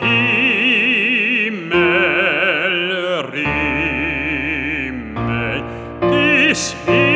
Himmel rimmel, dies Himmel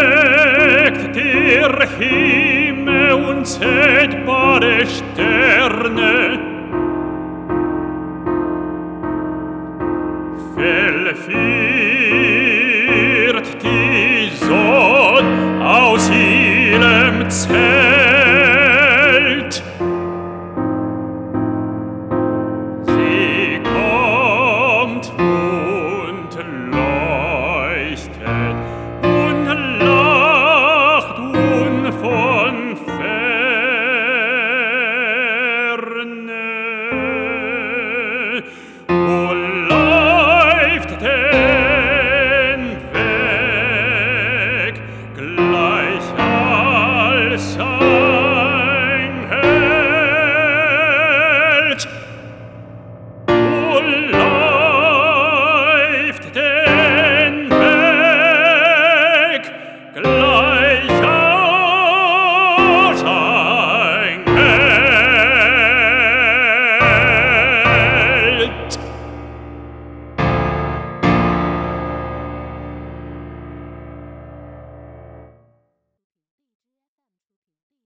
Rechime und zedbare Sterne Fell fiert die Sonne aus ihrem Zell